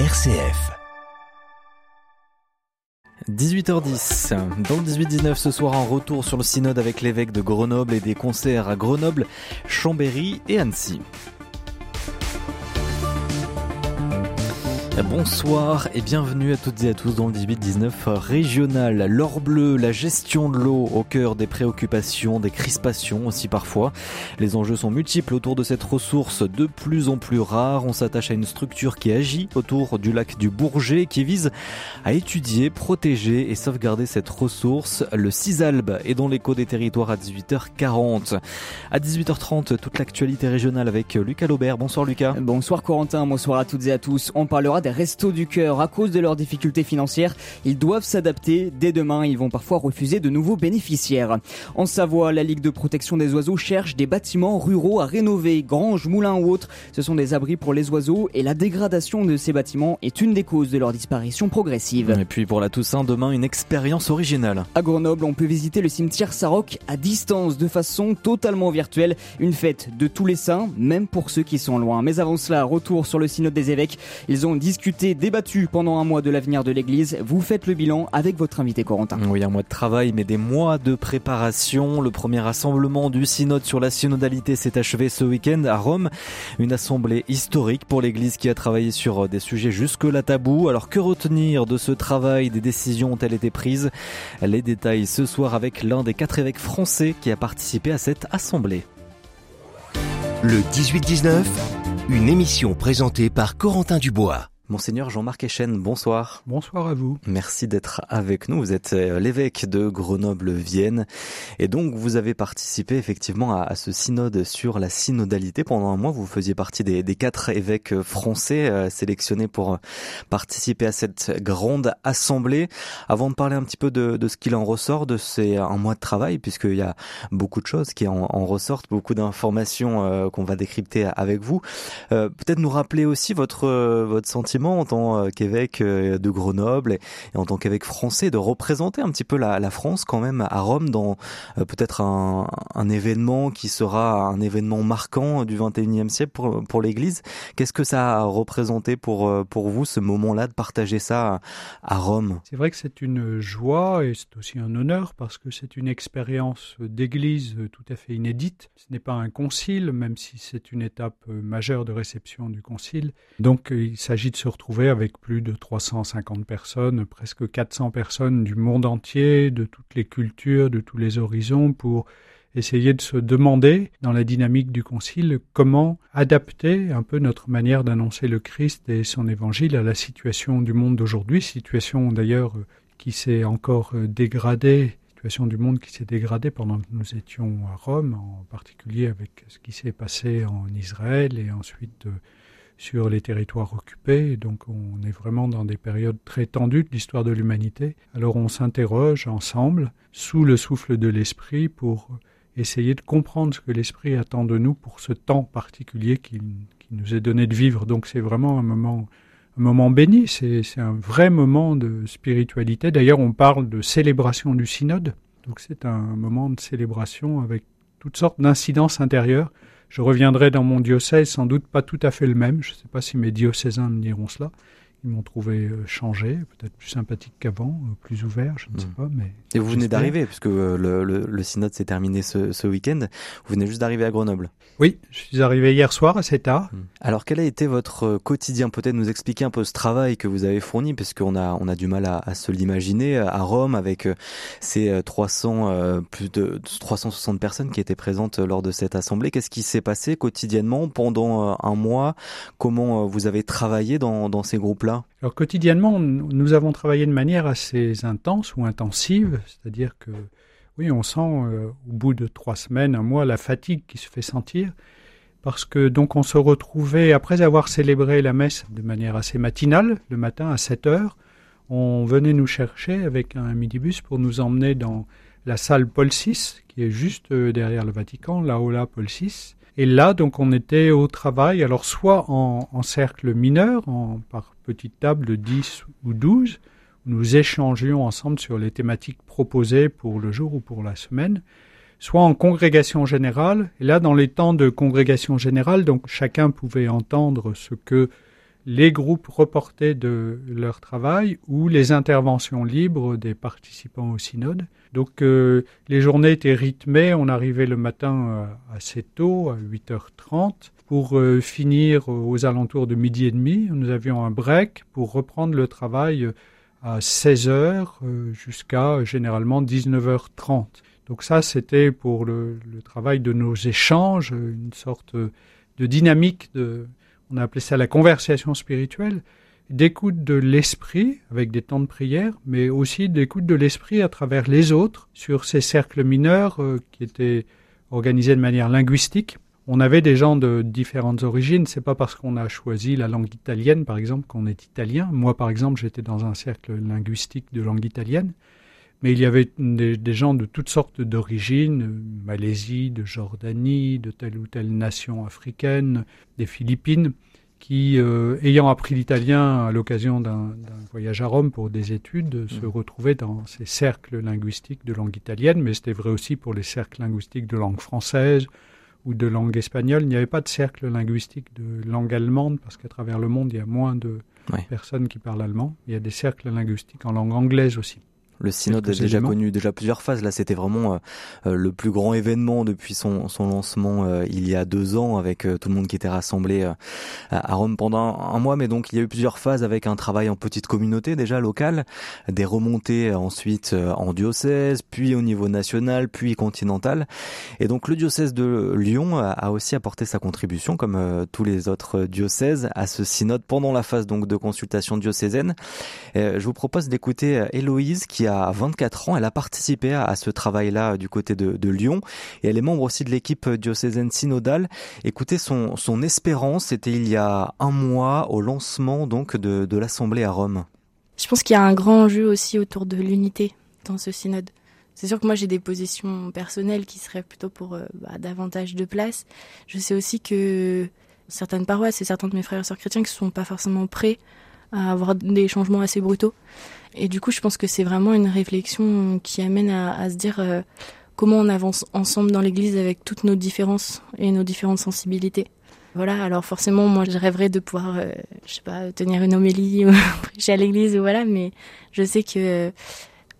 RCF. 18h10. Dans le 18-19 ce soir, un retour sur le synode avec l'évêque de Grenoble et des concerts à Grenoble, Chambéry et Annecy. Bonsoir et bienvenue à toutes et à tous dans le 18-19 régional. L'or bleu, la gestion de l'eau au cœur des préoccupations, des crispations aussi parfois. Les enjeux sont multiples autour de cette ressource de plus en plus rare. On s'attache à une structure qui agit autour du lac du Bourget qui vise à étudier, protéger et sauvegarder cette ressource. Le Cisalbe est dans l'écho des territoires à 18h40. À 18h30, toute l'actualité régionale avec Lucas Laubert. Bonsoir Lucas. Bonsoir Corentin, bonsoir à toutes et à tous. On parlera des restos du cœur à cause de leurs difficultés financières. Ils doivent s'adapter. Dès demain, ils vont parfois refuser de nouveaux bénéficiaires. En Savoie, la Ligue de protection des oiseaux cherche des bâtiments ruraux à rénover, granges, moulins ou autres. Ce sont des abris pour les oiseaux et la dégradation de ces bâtiments est une des causes de leur disparition progressive. Et puis pour la Toussaint, demain, une expérience originale. À Grenoble, on peut visiter le cimetière Saroc à distance, de façon totalement virtuelle. Une fête de tous les saints, même pour ceux qui sont loin. Mais avant cela, retour sur le synode des évêques. Ils ont discuté, débattu pendant un mois de l'avenir de l'Église. Vous faites le bilan avec votre invité Corentin. Oui, un mois de travail, mais des mois de préparation. Le premier rassemblement du synode sur la synodalité s'est achevé ce week-end à Rome. Une assemblée historique pour l'Église qui a travaillé sur des sujets jusque-là tabous. Alors que retenir de ce travail? Des décisions ont-elles été prises? Les détails ce soir avec l'un des quatre évêques français qui a participé à cette assemblée. Le 18-19, une émission présentée par Corentin Dubois. Monseigneur Jean-Marc Echen, bonsoir. Bonsoir à vous. Merci d'être avec nous. Vous êtes euh, l'évêque de Grenoble-Vienne et donc vous avez participé effectivement à, ce synode sur la synodalité. Pendant un mois, vous faisiez partie des, quatre évêques français euh, sélectionnés pour participer à cette grande assemblée. Avant de parler un petit peu de, ce qu'il en ressort de ces un mois de travail, puisqu'il y a beaucoup de choses qui en, ressortent, beaucoup d'informations euh, qu'on va décrypter avec vous. Peut-être nous rappeler aussi votre votre sentiment en tant qu'évêque euh, de Grenoble et, en tant qu'évêque français de représenter un petit peu la, France quand même à Rome dans euh, peut-être un, événement qui sera un événement marquant du 21e siècle pour, l'Église. Qu'est-ce que ça a représenté pour, euh, vous ce moment-là de partager ça à Rome? C'est vrai que c'est une joie et c'est aussi un honneur parce que c'est une expérience d'Église tout à fait inédite. Ce n'est pas un concile, même si c'est une étape majeure de réception du concile. Donc il s'agit de se retrouver avec plus de 350 personnes, presque 400 personnes du monde entier, de toutes les cultures, de tous les horizons, pour essayer de se demander, dans la dynamique du Concile, comment adapter un peu notre manière d'annoncer le Christ et son évangile à la situation du monde d'aujourd'hui, situation d'ailleurs qui s'est encore dégradée, situation du monde qui s'est dégradée pendant que nous étions à Rome, en particulier avec ce qui s'est passé en Israël et ensuite sur les territoires occupés. Donc on est vraiment dans des périodes très tendues de l'histoire de l'humanité. Alors on s'interroge ensemble, sous le souffle de l'esprit, pour essayer de comprendre ce que l'esprit attend de nous pour ce temps particulier qui, nous est donné de vivre. Donc c'est vraiment un moment, un moment béni, c'est un vrai moment de spiritualité. D'ailleurs on parle de célébration du synode. Donc c'est un moment de célébration avec toutes sortes d'incidences intérieures je reviendrai dans mon diocèse, sans doute pas tout à fait le même. Je ne sais pas si mes diocésains me diront cela. Ils m'ont trouvé euh, changé, peut-être plus sympathique qu'avant, euh, plus ouvert, je ne sais hmm. pas. Mais Et vous venez d'arriver, puisque euh, le, le, synode s'est terminé ce, ce week-end. Vous venez juste d'arriver à Grenoble. Oui, je suis arrivé hier soir assez tard. Hmm. Alors quel a été votre quotidien? Peut-être nous expliquer un peu ce travail que vous avez fourni, parce qu'on a, on a du mal à, à se l'imaginer à Rome avec ces 300, plus de 360 personnes qui étaient présentes lors de cette assemblée. Qu'est-ce qui s'est passé quotidiennement pendant un mois? Comment vous avez travaillé dans, dans ces groupes-là? Alors quotidiennement, nous avons travaillé de manière assez intense ou intensive, c'est-à-dire que oui, on sent euh, au bout de trois semaines, un mois, la fatigue qui se fait sentir, parce que donc on se retrouvait après avoir célébré la messe de manière assez matinale, le matin à 7 heures, on venait nous chercher avec un minibus pour nous emmener dans la salle Paul VI, qui est juste euh, derrière le Vatican, là haut là Paul VI, et là, donc, on était au travail, alors soit en, cercle mineur, par petite table de 10 ou 12, où nous échangions ensemble sur les thématiques proposées pour le jour ou pour la semaine, soit en congrégation générale. Et là, dans les temps de congrégation générale, donc chacun pouvait entendre ce que les groupes reportés de leur travail ou les interventions libres des participants au synode. Donc euh, les journées étaient rythmées, on arrivait le matin euh, assez tôt, à 8h30, pour euh, finir aux alentours de midi et demi. Nous avions un break pour reprendre le travail à 16h jusqu'à généralement 19h30. Donc ça, c'était pour le, le, travail de nos échanges, une sorte de dynamique de, on a appelé ça la conversation spirituelle, d'écoute de l'esprit avec des temps de prière, mais aussi d'écoute de l'esprit à travers les autres sur ces cercles mineurs euh, qui étaient organisés de manière linguistique. On avait des gens de différentes origines. C'est pas parce qu'on a choisi la langue italienne, par exemple, qu'on est italien. Moi, par exemple, j'étais dans un cercle linguistique de langue italienne. Mais il y avait des, des gens de toutes sortes d'origines, euh, Malaisie, de Jordanie, de telle ou telle nation africaine, des Philippines qui, euh, ayant appris l'italien à l'occasion d'un voyage à Rome pour des études, se mmh. retrouvaient dans ces cercles linguistiques de langue italienne, mais c'était vrai aussi pour les cercles linguistiques de langue française ou de langue espagnole. Il n'y avait pas de cercle linguistique de langue allemande, parce qu'à travers le monde, il y a moins de personnes qui parlent allemand. Il y a des cercles linguistiques en langue anglaise aussi. Le synode a déjà connu déjà plusieurs phases. Là, c'était vraiment euh, euh, le plus grand événement depuis son, son lancement euh, il y a deux ans, avec tout le monde qui était rassemblé à Rome pendant un mois. Mais donc, il y a eu plusieurs phases avec un travail en petite communauté déjà locale, des remontées ensuite en diocèse, puis au niveau national, puis continental. Et donc, le diocèse de Lyon a aussi apporté sa contribution, comme tous les autres diocèses, à ce synode pendant la phase donc de consultation diocésaine. je vous propose d'écouter Héloïse qui a 24 ans. Elle a participé à, ce travail-là du côté de, Lyon et elle est membre aussi de l'équipe diocésaine synodale. Écoutez, son, espérance, c'était il y a un mois au lancement donc de, de l'Assemblée à Rome. Je pense qu'il y a un grand enjeu aussi autour de l'unité dans ce synode. C'est sûr que moi j'ai des positions personnelles qui seraient plutôt pour euh, bah, davantage de place. Je sais aussi que certaines paroisses et certains de mes frères et sœurs chrétiens qui ne sont pas forcément prêts à avoir des changements assez brutaux. Et du coup, je pense que c'est vraiment une réflexion qui amène à, se dire euh, comment on avance ensemble dans l'Église avec toutes nos différences et nos différentes sensibilités. Voilà, alors forcément, moi, je rêverais de pouvoir, euh, je sais pas, tenir une homélie ou prêcher à l'Église ou voilà, mais je sais que euh,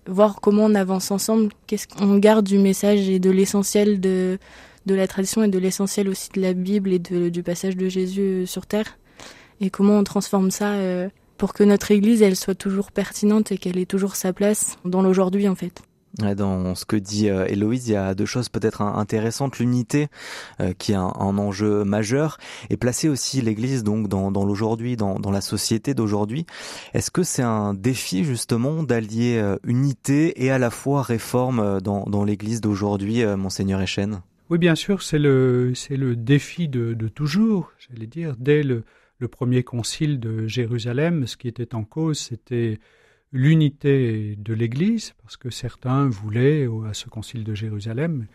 voir comment on avance ensemble, qu'est-ce qu'on garde du message et de l'essentiel de de la tradition et de l'essentiel aussi de la Bible et de, du passage de Jésus sur terre, et comment on transforme ça pour que notre Église, elle soit toujours pertinente et qu'elle ait toujours sa place dans l'aujourd'hui, en fait. Dans ce que dit euh, Héloïse, il y a deux choses peut-être intéressantes. L'unité, euh, qui est un, enjeu majeur, et placer aussi l'Église donc dans, l'aujourd'hui, dans, la société d'aujourd'hui. Est-ce que c'est un défi justement d'allier euh, unité et à la fois réforme dans, l'Église d'aujourd'hui, monseigneur Echen? Oui, bien sûr, c'est le c'est le défi de, de toujours. J'allais dire dès le le premier concile de Jérusalem, ce qui était en cause, c'était l'unité de l'Église, parce que certains voulaient, à ce concile de Jérusalem,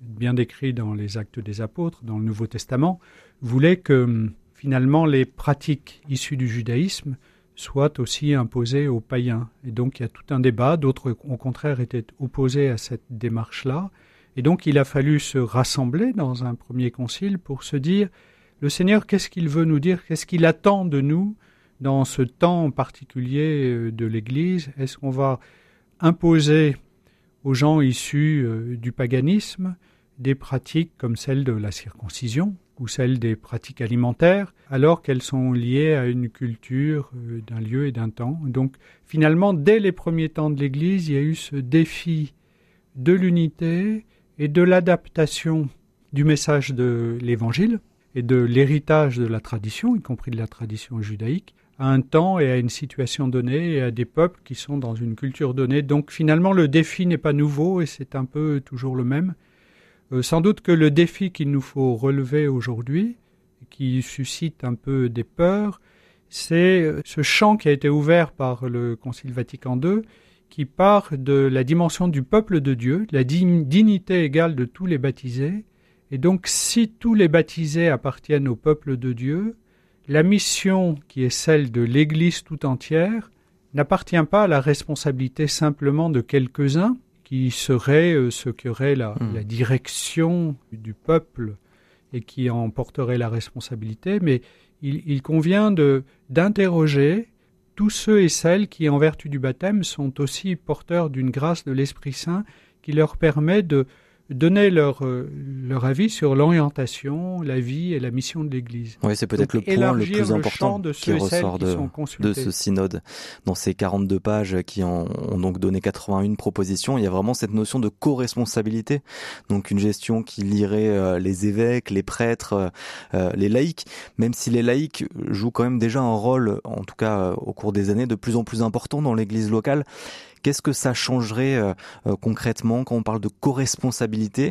bien décrit dans les actes des apôtres, dans le Nouveau Testament, voulaient que finalement les pratiques issues du judaïsme soient aussi imposées aux païens. Et donc il y a tout un débat, d'autres au contraire étaient opposés à cette démarche-là. Et donc il a fallu se rassembler dans un premier concile pour se dire le Seigneur, qu'est-ce qu'il veut nous dire? Qu'est-ce qu'il attend de nous dans ce temps particulier euh, de l'Église? Est-ce qu'on va imposer aux gens issus euh, du paganisme des pratiques comme celle de la circoncision ou celle des pratiques alimentaires, alors qu'elles sont liées à une culture euh, d'un lieu et d'un temps? Donc finalement, dès les premiers temps de l'Église, il y a eu ce défi de l'unité et de l'adaptation du message de l'Évangile, et de l'héritage de la tradition, y compris de la tradition judaïque, à un temps et à une situation donnée et à des peuples qui sont dans une culture donnée. Donc finalement, le défi n'est pas nouveau et c'est un peu toujours le même. Euh, sans doute que le défi qu'il nous faut relever aujourd'hui, qui suscite un peu des peurs, c'est euh, ce champ qui a été ouvert par le Concile Vatican II, qui part de la dimension du peuple de Dieu, de la dignité égale de tous les baptisés, et donc, si tous les baptisés appartiennent au peuple de Dieu, la mission qui est celle de l'Église tout entière n'appartient pas à la responsabilité simplement de quelques-uns qui seraient euh, ceux qui auraient la, hmm. la, direction du peuple et qui en porteraient la responsabilité, mais il, convient de d'interroger tous ceux et celles qui, en vertu du baptême, sont aussi porteurs d'une grâce de l'Esprit Saint qui leur permet de donner leur, euh, leur avis sur l'orientation, la vie et la mission de l'Église. Oui, c'est peut-être le point le plus important qui ressort de, de, ce synode. Dans ces 42 pages qui ont, ont, donc donné 81 propositions, il y a vraiment cette notion de co-responsabilité. Donc une gestion qui lirait euh, les évêques, les prêtres, euh, les laïcs, même si les laïcs jouent quand même déjà un rôle, en tout cas au cours des années, de plus en plus important dans l'Église locale Qu'est-ce que ça changerait euh, euh, concrètement quand on parle de co-responsabilité?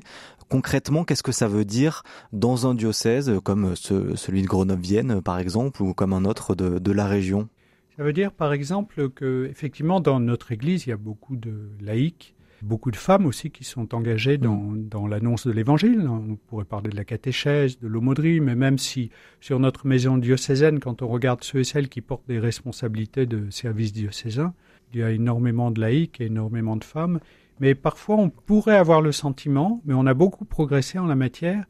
Concrètement, qu'est-ce que ça veut dire dans un diocèse comme celui de Grenoble-Vienne, par exemple, ou comme un autre de, la région? Ça veut dire, par exemple, que effectivement, dans notre Église, il y a beaucoup de laïcs, beaucoup de femmes aussi qui sont engagées dans, mm. dans l'annonce de l'Évangile. On pourrait parler de la catéchèse, de l'aumônerie, mais même si sur notre maison diocésaine, quand on regarde ceux et celles qui portent des responsabilités de service diocésain, il y a énormément de laïcs et énormément de femmes, mais parfois on pourrait avoir le sentiment, mais on a beaucoup progressé en la matière,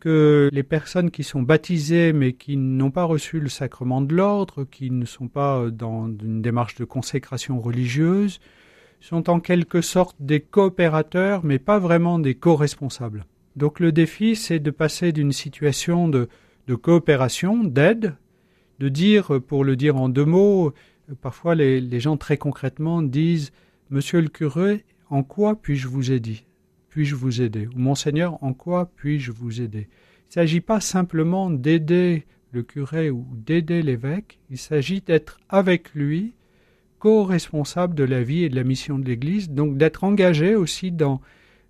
que les personnes qui sont baptisées mais qui n'ont pas reçu le sacrement de l'ordre, qui ne sont pas dans une démarche de consécration religieuse, sont en quelque sorte des coopérateurs mais pas vraiment des co-responsables. Donc le défi c'est de passer d'une situation de, de coopération, d'aide, de dire, pour le dire en deux mots, Parfois, les, gens très concrètement disent Monsieur le curé, en quoi puis-je vous aider? Puis-je vous aider? Ou Monseigneur, en quoi puis-je vous aider? Il ne s'agit pas simplement d'aider le curé ou d'aider l'évêque, il s'agit d'être avec lui co-responsable de la vie et de la mission de l'Église, donc d'être engagé aussi dans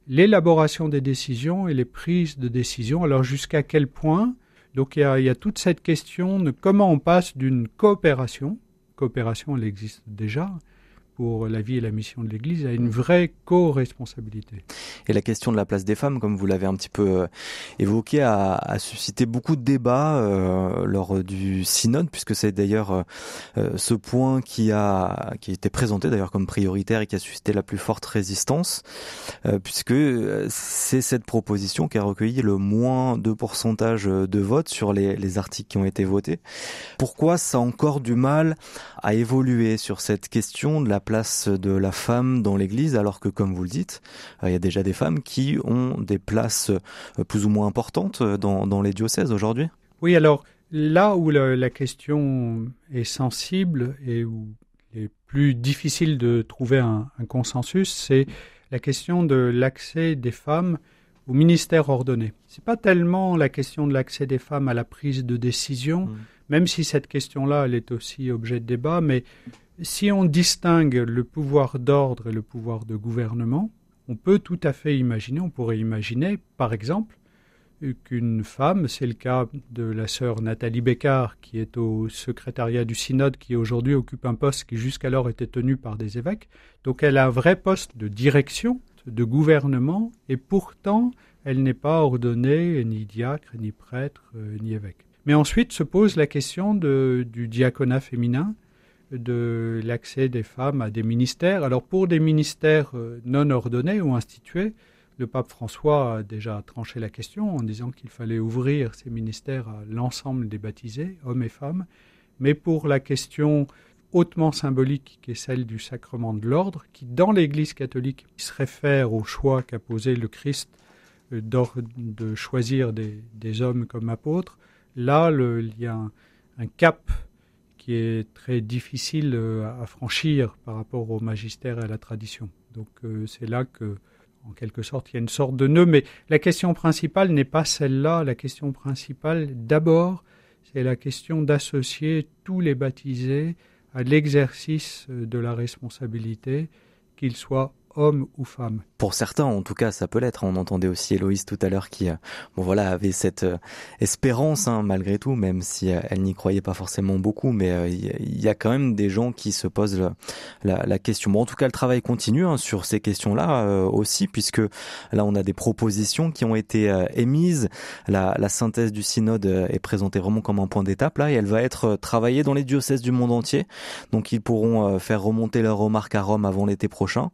l'élaboration des décisions et les prises de décisions. Alors jusqu'à quel point? Donc il y, a, il y a toute cette question de comment on passe d'une coopération coopération, elle existe déjà pour la vie et la mission de l'Église, a une vraie co-responsabilité. Et la question de la place des femmes, comme vous l'avez un petit peu euh, évoqué, a, suscité beaucoup de débats euh, lors du synode, puisque c'est d'ailleurs euh, ce point qui a qui été présenté d'ailleurs comme prioritaire et qui a suscité la plus forte résistance, puisque c'est cette proposition qui a recueilli le moins de pourcentage de votes sur les, les articles qui ont été votés. Pourquoi ça a encore du mal à évoluer sur cette question de la place de la femme dans l'Église, alors que, comme vous le dites, euh, il y a déjà des femmes qui ont des places euh, plus ou moins importantes dans, dans les diocèses aujourd'hui Oui, alors là où la, question est sensible et où il est plus difficile de trouver un, consensus, c'est la question de l'accès des femmes au ministère ordonné. C'est pas tellement la question de l'accès des femmes à la prise de décision, mmh. Même si cette question-là, elle est aussi objet de débat, mais si on distingue le pouvoir d'ordre et le pouvoir de gouvernement, on peut tout à fait imaginer, on pourrait imaginer, par exemple, qu'une femme, c'est le cas de la sœur Nathalie Bécard, qui est au secrétariat du synode, qui aujourd'hui occupe un poste qui jusqu'alors était tenu par des évêques. Donc elle a un vrai poste de direction, de gouvernement, et pourtant elle n'est pas ordonnée ni diacre, ni prêtre, euh, ni évêque. Mais ensuite se pose la question du diaconat féminin, de l'accès des femmes à des ministères. Alors pour des ministères euh, non ordonnés ou institués, le pape François a déjà tranché la question en disant qu'il fallait ouvrir ces ministères à l'ensemble des baptisés, hommes et femmes. Mais pour la question hautement symbolique qui est celle du sacrement de l'ordre, qui dans l'Église catholique se réfère au choix qu'a posé le Christ euh, de choisir des, hommes comme apôtres, là il y a un cap qui est très difficile euh, à franchir par rapport au magistère et à la tradition. Donc euh, c'est là que, en quelque sorte, il y a une sorte de nœud. Mais la question principale n'est pas celle-là. La question principale, d'abord, c'est la question d'associer tous les baptisés à l'exercice euh, de la responsabilité, qu'ils soient hommes ou femmes. Pour certains, en tout cas, ça peut l'être. On entendait aussi Héloïse tout à l'heure qui, euh, bon voilà, avait cette euh, espérance hein, malgré tout, même si euh, elle n'y croyait pas forcément beaucoup. Mais il y a quand même des gens qui se posent la, question. Bon, en tout cas, le travail continue hein, sur ces questions-là aussi, puisque là, on a des propositions qui ont été émises. La, la, synthèse du synode est présentée vraiment comme un point d'étape là, et elle va être travaillée dans les diocèses du monde entier. Donc, ils pourront faire remonter leurs remarques à Rome avant l'été prochain.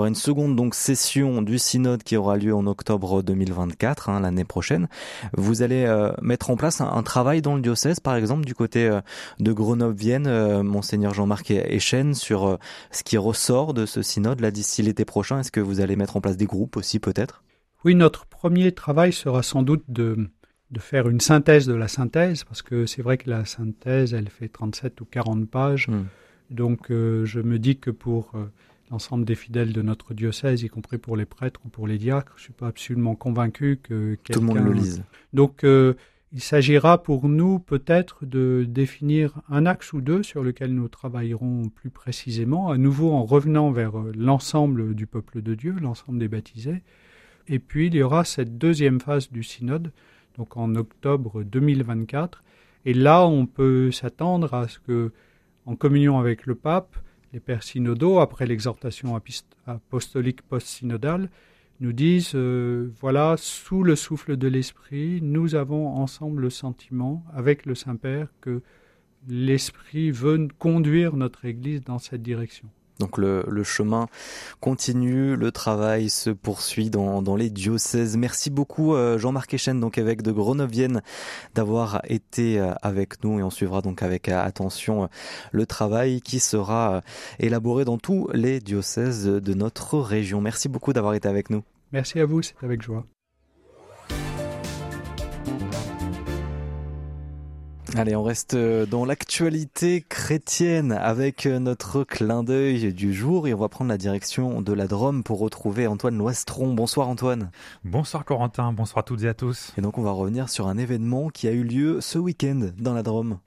Aura une seconde donc session du synode qui aura lieu en octobre 2024, hein, l'année prochaine. Vous allez euh, mettre en place un, travail dans le diocèse, par exemple du côté euh, de Grenoble-Vienne, euh, monseigneur Jean-Marc Echen, sur ce qui ressort de ce synode là d'ici l'été prochain. Est-ce que vous allez mettre en place des groupes aussi peut-être? Oui, notre premier travail sera sans doute de de faire une synthèse de la synthèse, parce que c'est vrai que la synthèse, elle fait 37 ou 40 pages. Hmm. Donc euh, je me dis que pour euh, l'ensemble des fidèles de notre diocèse, y compris pour les prêtres ou pour les diacres, je ne suis pas absolument convaincu que tout le monde le lise. Donc euh, il s'agira pour nous peut-être de définir un axe ou deux sur lequel nous travaillerons plus précisément, à nouveau en revenant vers l'ensemble du peuple de Dieu, l'ensemble des baptisés. Et puis il y aura cette deuxième phase du synode donc en octobre 2024. Et là, on peut s'attendre à ce que, en communion avec le pape, les pères synodaux, après l'exhortation apostolique post-synodale, nous disent, euh, voilà, sous le souffle de l'Esprit, nous avons ensemble le sentiment, avec le Saint-Père, que l'Esprit veut conduire notre Église dans cette direction. Donc le, chemin continue, le travail se poursuit dans, les diocèses. Merci beaucoup euh, Jean-Marc Echen, donc évêque de Grenoble, d'avoir été euh, avec nous et on suivra donc avec euh, attention le travail qui sera élaboré dans tous les diocèses de notre région. Merci beaucoup d'avoir été avec nous. Merci à vous, c'est avec joie. Allez, on reste euh, dans l'actualité chrétienne avec euh, notre clin d'œil du jour et on va prendre la direction de la Drôme pour retrouver Antoine Loistron. Bonsoir Antoine. Bonsoir Corentin, bonsoir à toutes et à tous. Et donc on va revenir sur un événement qui a eu lieu ce week-end dans la Drôme.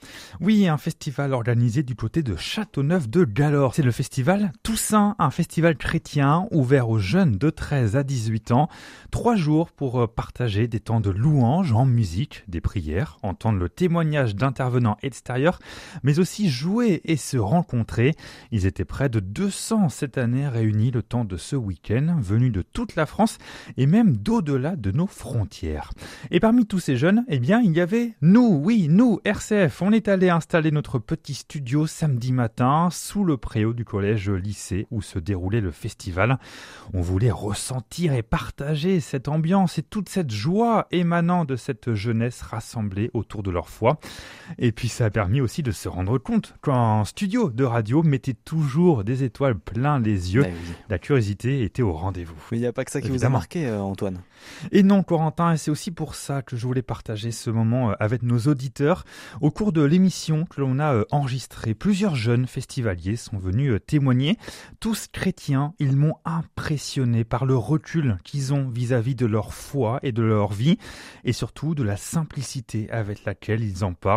Oui, un festival organisé du côté de Châteauneuf de Galore. C'est le festival Toussaint, un festival chrétien ouvert aux jeunes de 13 à 18 ans. Trois jours pour euh, partager des temps de louange en musique, des prières, entendre le témoignage d'intervenants extérieurs, mais aussi jouer et se rencontrer. Ils étaient près de 200 cette année réunis le temps de ce week-end, venus de toute la France et même d'au-delà de nos frontières. Et parmi tous ces jeunes, eh bien, il y avait nous, oui, nous, RCF. On est allé installer notre petit studio samedi matin sous le préau du collège lycée où se déroulait le festival. On voulait ressentir et partager cette ambiance et toute cette joie émanant de cette jeunesse rassemblée autour de leur foi. Et puis ça a permis aussi de se rendre compte qu'un studio de radio mettait toujours des étoiles plein les yeux. Ben La curiosité était au rendez-vous. Mais il n'y a pas que ça qui vous a marqué, euh, Antoine. Et non, Corentin, et c'est aussi pour ça que je voulais partager ce moment euh, avec nos auditeurs. Au cours de l'émission que l'on a euh, enregistrée, plusieurs jeunes festivaliers sont venus témoigner. Tous chrétiens, ils m'ont impressionné par le recul qu'ils ont vis-à-vis -vis de leur foi et de leur vie, et surtout de la simplicité avec laquelle ils en parlent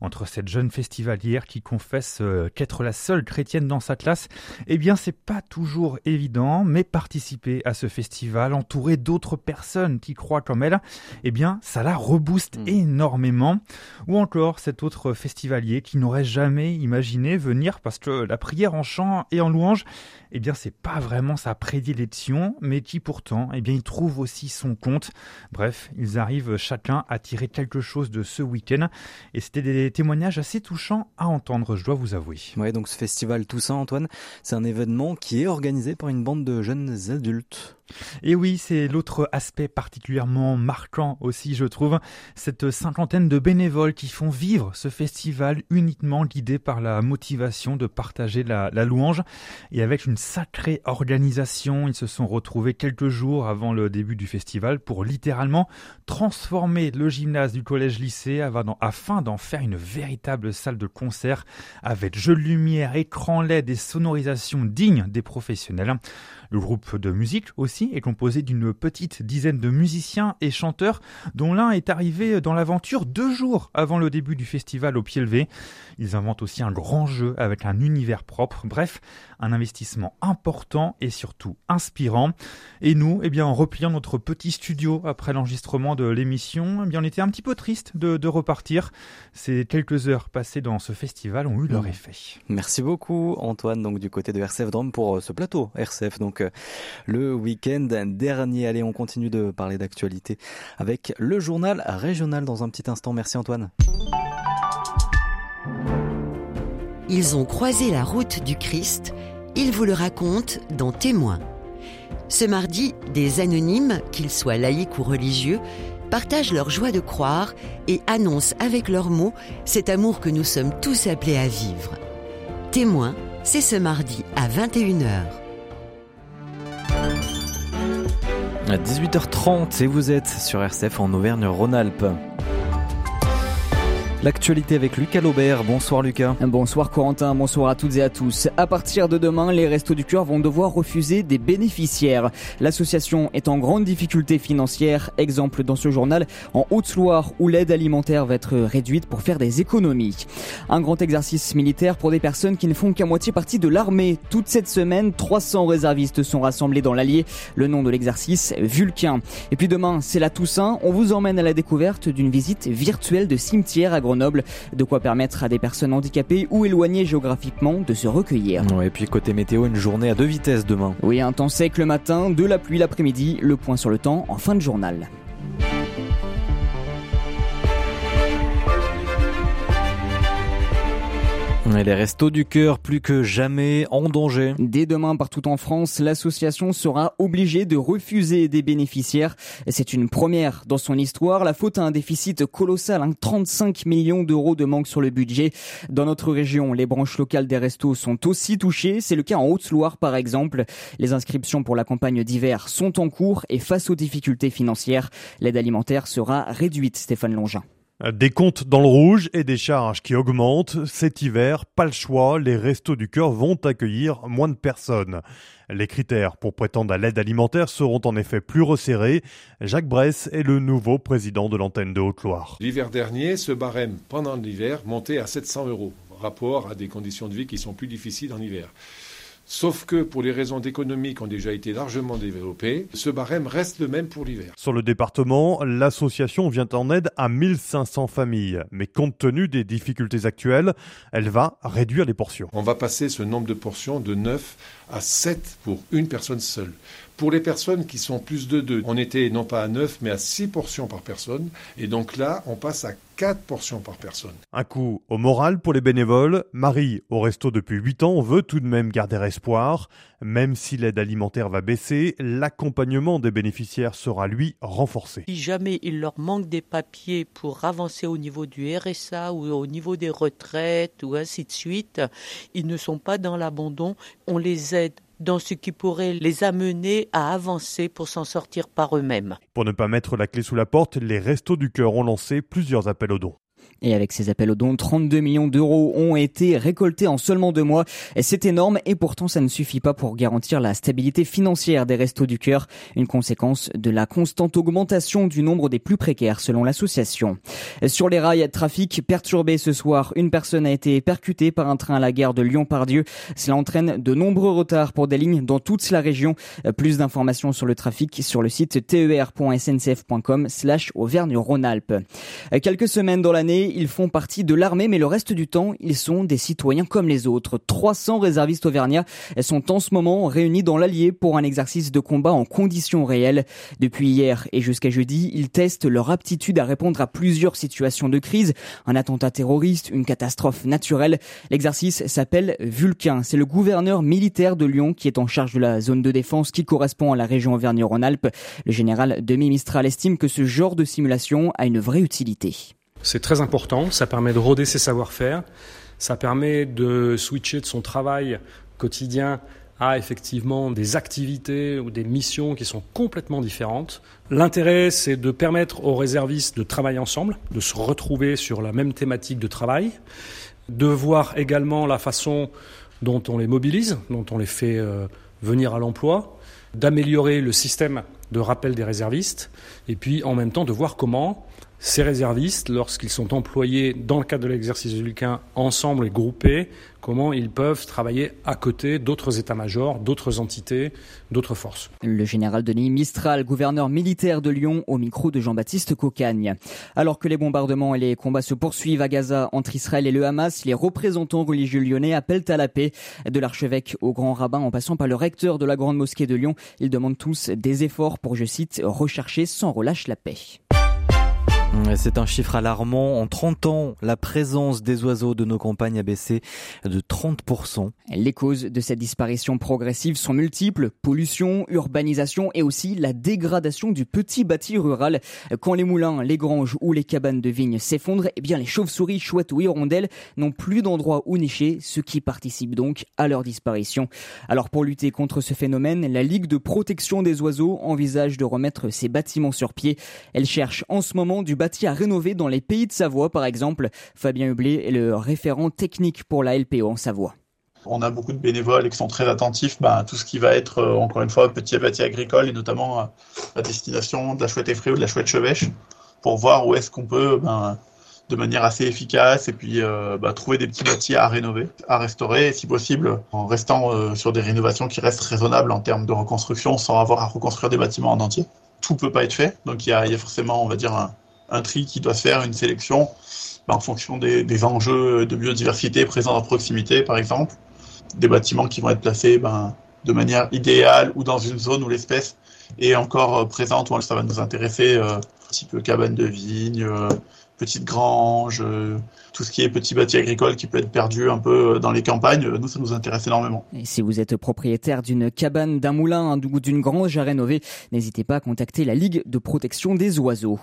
entre cette jeune festivalière qui confesse euh, qu'être la seule chrétienne dans sa classe, eh bien c'est pas toujours évident, mais participer à ce festival entouré d'autres personnes qui croient comme elle, eh bien ça la rebooste mm. énormément. Ou encore cet autre festivalier qui n'aurait jamais imaginé venir parce que la prière en chant et en louange, eh bien c'est pas vraiment sa prédilection, mais qui pourtant, eh bien il trouve aussi son compte. Bref, ils arrivent chacun à tirer quelque chose de ce week-end et c'était des témoignages assez touchants à entendre, je dois vous avouer. Ouais, donc ce festival Toussaint, Antoine, c'est un événement qui est organisé par une bande de jeunes adultes. Et oui, c'est l'autre aspect particulièrement marquant aussi, je trouve, cette cinquantaine de bénévoles qui font vivre ce festival uniquement guidé par la motivation de partager la, louange. Et avec une sacrée organisation, ils se sont retrouvés quelques jours avant le début du festival pour littéralement transformer le gymnase du collège-lycée afin d'en faire une véritable salle de concert avec jeux de lumière, écran LED et sonorisation dignes des professionnels. Le groupe de musique aussi est composé d'une petite dizaine de musiciens et chanteurs dont l'un est arrivé dans l'aventure deux jours avant le début du festival au pied levé. Ils inventent aussi un grand jeu avec un univers propre. Bref, un investissement important et surtout inspirant. Et nous, eh bien, en repliant notre petit studio après l'enregistrement de l'émission, eh bien, on était un petit peu triste de, repartir. Ces quelques heures passées dans ce festival ont eu leur mmh. effet. Merci beaucoup, Antoine, donc du côté de RCF Drôme pour euh, ce plateau RCF. Donc, le week-end dernier. Allez, on continue de parler d'actualité avec le journal régional dans un petit instant. Merci Antoine. Ils ont croisé la route du Christ. Ils vous le racontent dans Témoins. Ce mardi, des anonymes, qu'ils soient laïcs ou religieux, partagent leur joie de croire et annoncent avec leurs mots cet amour que nous sommes tous appelés à vivre. Témoin, c'est ce mardi à 21h. À 18h30 et vous êtes sur RCF en Auvergne-Rhône-Alpes. L'actualité avec Lucas Laubert. Bonsoir Lucas. Bonsoir Corentin, bonsoir à toutes et à tous. À partir de demain, les Restos du Cœur vont devoir refuser des bénéficiaires. L'association est en grande difficulté financière. Exemple dans ce journal, en Haute-Loire où l'aide alimentaire va être réduite pour faire des économies. Un grand exercice militaire pour des personnes qui ne font qu'à moitié partie de l'armée. Toute cette semaine, 300 réservistes sont rassemblés dans l'Allier. Le nom de l'exercice, Vulcain. Et puis demain, c'est la Toussaint. On vous emmène à la découverte d'une visite virtuelle de cimetière à de quoi permettre à des personnes handicapées ou éloignées géographiquement de se recueillir. et puis côté météo, une journée à deux vitesses demain. Oui, un temps sec le matin, de la pluie l'après-midi, le point sur le temps en fin de journal. Et les restos du cœur plus que jamais en danger. Dès demain, partout en France, l'association sera obligée de refuser des bénéficiaires. C'est une première dans son histoire. La faute à un déficit colossal, 35 hein. millions d'euros de manque sur le budget. Dans notre région, les branches locales des restos sont aussi touchées. C'est le cas en Haute-Loire, par exemple. Les inscriptions pour la campagne d'hiver sont en cours et face aux difficultés financières, l'aide alimentaire sera réduite, Stéphane Longin. Des comptes dans le rouge et des charges qui augmentent. Cet hiver, pas le choix, les restos du cœur vont accueillir moins de personnes. Les critères pour prétendre à l'aide alimentaire seront en effet plus resserrés. Jacques Bress est le nouveau président de l'antenne de Haute-Loire. L'hiver dernier, ce barème pendant l'hiver montait à 700 euros, rapport à des conditions de vie qui sont plus difficiles en hiver. Sauf que pour les raisons d'économie qui ont déjà été largement développées, ce barème reste le même pour l'hiver. Sur le département, l'association vient en aide à 1500 familles. Mais compte tenu des difficultés actuelles, elle va réduire les portions. On va passer ce nombre de portions de 9 à 7 pour une personne seule. Pour les personnes qui sont plus de 2, on était non pas à 9 mais à 6 portions par personne. Et donc là, on passe à 4 portions par personne. Un coup au moral pour les bénévoles. Marie, au resto depuis 8 ans, veut tout de même garder espoir. Même si l'aide alimentaire va baisser, l'accompagnement des bénéficiaires sera lui renforcé. Si jamais il leur manque des papiers pour avancer au niveau du RSA ou au niveau des retraites ou ainsi de suite, ils ne sont pas dans l'abandon. On les aide dans ce qui pourrait les amener à avancer pour s'en sortir par eux-mêmes. Pour ne pas mettre la clé sous la porte, les Restos du Cœur ont lancé plusieurs appels aux dons. Et avec ces appels aux dons, 32 millions d'euros ont été récoltés en seulement deux mois. C'est énorme et pourtant ça ne suffit pas pour garantir la stabilité financière des restos du cœur, une conséquence de la constante augmentation du nombre des plus précaires selon l'association. Sur les rails, trafic perturbé ce soir. Une personne a été percutée par un train à la gare de Lyon-Pardieu. Cela entraîne de nombreux retards pour des lignes dans toute la région. Plus d'informations sur le trafic sur le site ter.sncf.com slash Auvergne-Rhône-Alpes. Quelques semaines dans l'année, ils font partie de l'armée, mais le reste du temps, ils sont des citoyens comme les autres. 300 réservistes auvergnats sont en ce moment réunis dans l'Allier pour un exercice de combat en conditions réelles. Depuis hier et jusqu'à jeudi, ils testent leur aptitude à répondre à plusieurs situations de crise, un attentat terroriste, une catastrophe naturelle. L'exercice s'appelle Vulcain. C'est le gouverneur militaire de Lyon qui est en charge de la zone de défense qui correspond à la région Auvergne-Rhône-Alpes. Le général Demi Mistral estime que ce genre de simulation a une vraie utilité. C'est très important, ça permet de rôder ses savoir-faire, ça permet de switcher de son travail quotidien à effectivement des activités ou des missions qui sont complètement différentes. L'intérêt, c'est de permettre aux réservistes de travailler ensemble, de se retrouver sur la même thématique de travail, de voir également la façon dont on les mobilise, dont on les fait euh, venir à l'emploi, d'améliorer le système de rappel des réservistes, et puis en même temps de voir comment ces réservistes, lorsqu'ils sont employés dans le cadre de l'exercice du Luquin, ensemble et groupés, comment ils peuvent travailler à côté d'autres états-majors, d'autres entités, d'autres forces. Le général Denis Mistral, gouverneur militaire de Lyon, au micro de Jean-Baptiste Cocagne. Alors que les bombardements et les combats se poursuivent à Gaza entre Israël et le Hamas, les représentants religieux lyonnais appellent à la paix. De l'archevêque au grand rabbin en passant par le recteur de la grande mosquée de Lyon, ils demandent tous des efforts pour, je cite, rechercher sans relâche la paix. C'est un chiffre alarmant. En 30 ans, la présence des oiseaux de nos campagnes a baissé de 30%. Les causes de cette disparition progressive sont multiples. Pollution, urbanisation et aussi la dégradation du petit bâti rural. Quand les moulins, les granges ou les cabanes de vignes s'effondrent, eh bien les chauves-souris, chouettes ou hirondelles n'ont plus d'endroit où nicher, ce qui participe donc à leur disparition. Alors pour lutter contre ce phénomène, la Ligue de protection des oiseaux envisage de remettre ses bâtiments sur pied. Elle cherche en ce moment du bâti à rénover dans les pays de Savoie, par exemple. Fabien Hublé est le référent technique pour la LPO en Savoie. On a beaucoup de bénévoles qui sont très attentifs bah, à tout ce qui va être, euh, encore une fois, petit bâti agricole et notamment à destination de la chouette effraie ou de la chouette chevêche pour voir où est-ce qu'on peut, ben, de manière assez efficace, et puis euh, bah, trouver des petits bâtis à rénover, à restaurer, et si possible, en restant euh, sur des rénovations qui restent raisonnables en termes de reconstruction, sans avoir à reconstruire des bâtiments en entier. Tout peut pas être fait, donc il y y a, forcément, on va dire, un, un tri qui doit se faire, une sélection bah, en fonction des, enjeux de biodiversité présents à proximité, par exemple. Des bâtiments qui vont être placés ben, de manière idéale ou dans une zone où l'espèce est encore euh, présente, où ça va nous intéresser, euh, type cabane de vigne, euh, petite grange, euh, tout ce qui est petit bâti agricole qui peut être perdu un peu dans les campagnes, nous, ça nous intéresse énormément. Et si vous êtes propriétaire d'une cabane, d'un moulin ou d'une grange à rénover, n'hésitez pas à contacter la Ligue de protection des oiseaux.